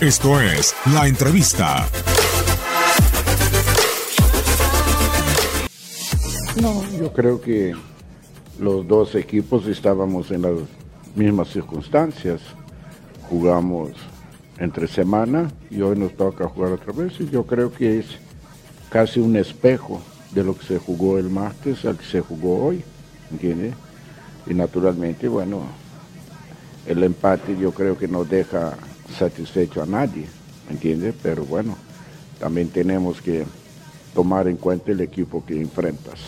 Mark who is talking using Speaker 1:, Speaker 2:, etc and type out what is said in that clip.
Speaker 1: Esto es La Entrevista.
Speaker 2: No, yo creo que los dos equipos estábamos en las mismas circunstancias. Jugamos entre semana y hoy nos toca jugar otra vez y yo creo que es casi un espejo de lo que se jugó el martes al que se jugó hoy, ¿entiende? Y naturalmente, bueno, el empate yo creo que no deja satisfecho a nadie, ¿entiende? Pero bueno, también tenemos que tomar en cuenta el equipo que enfrentas.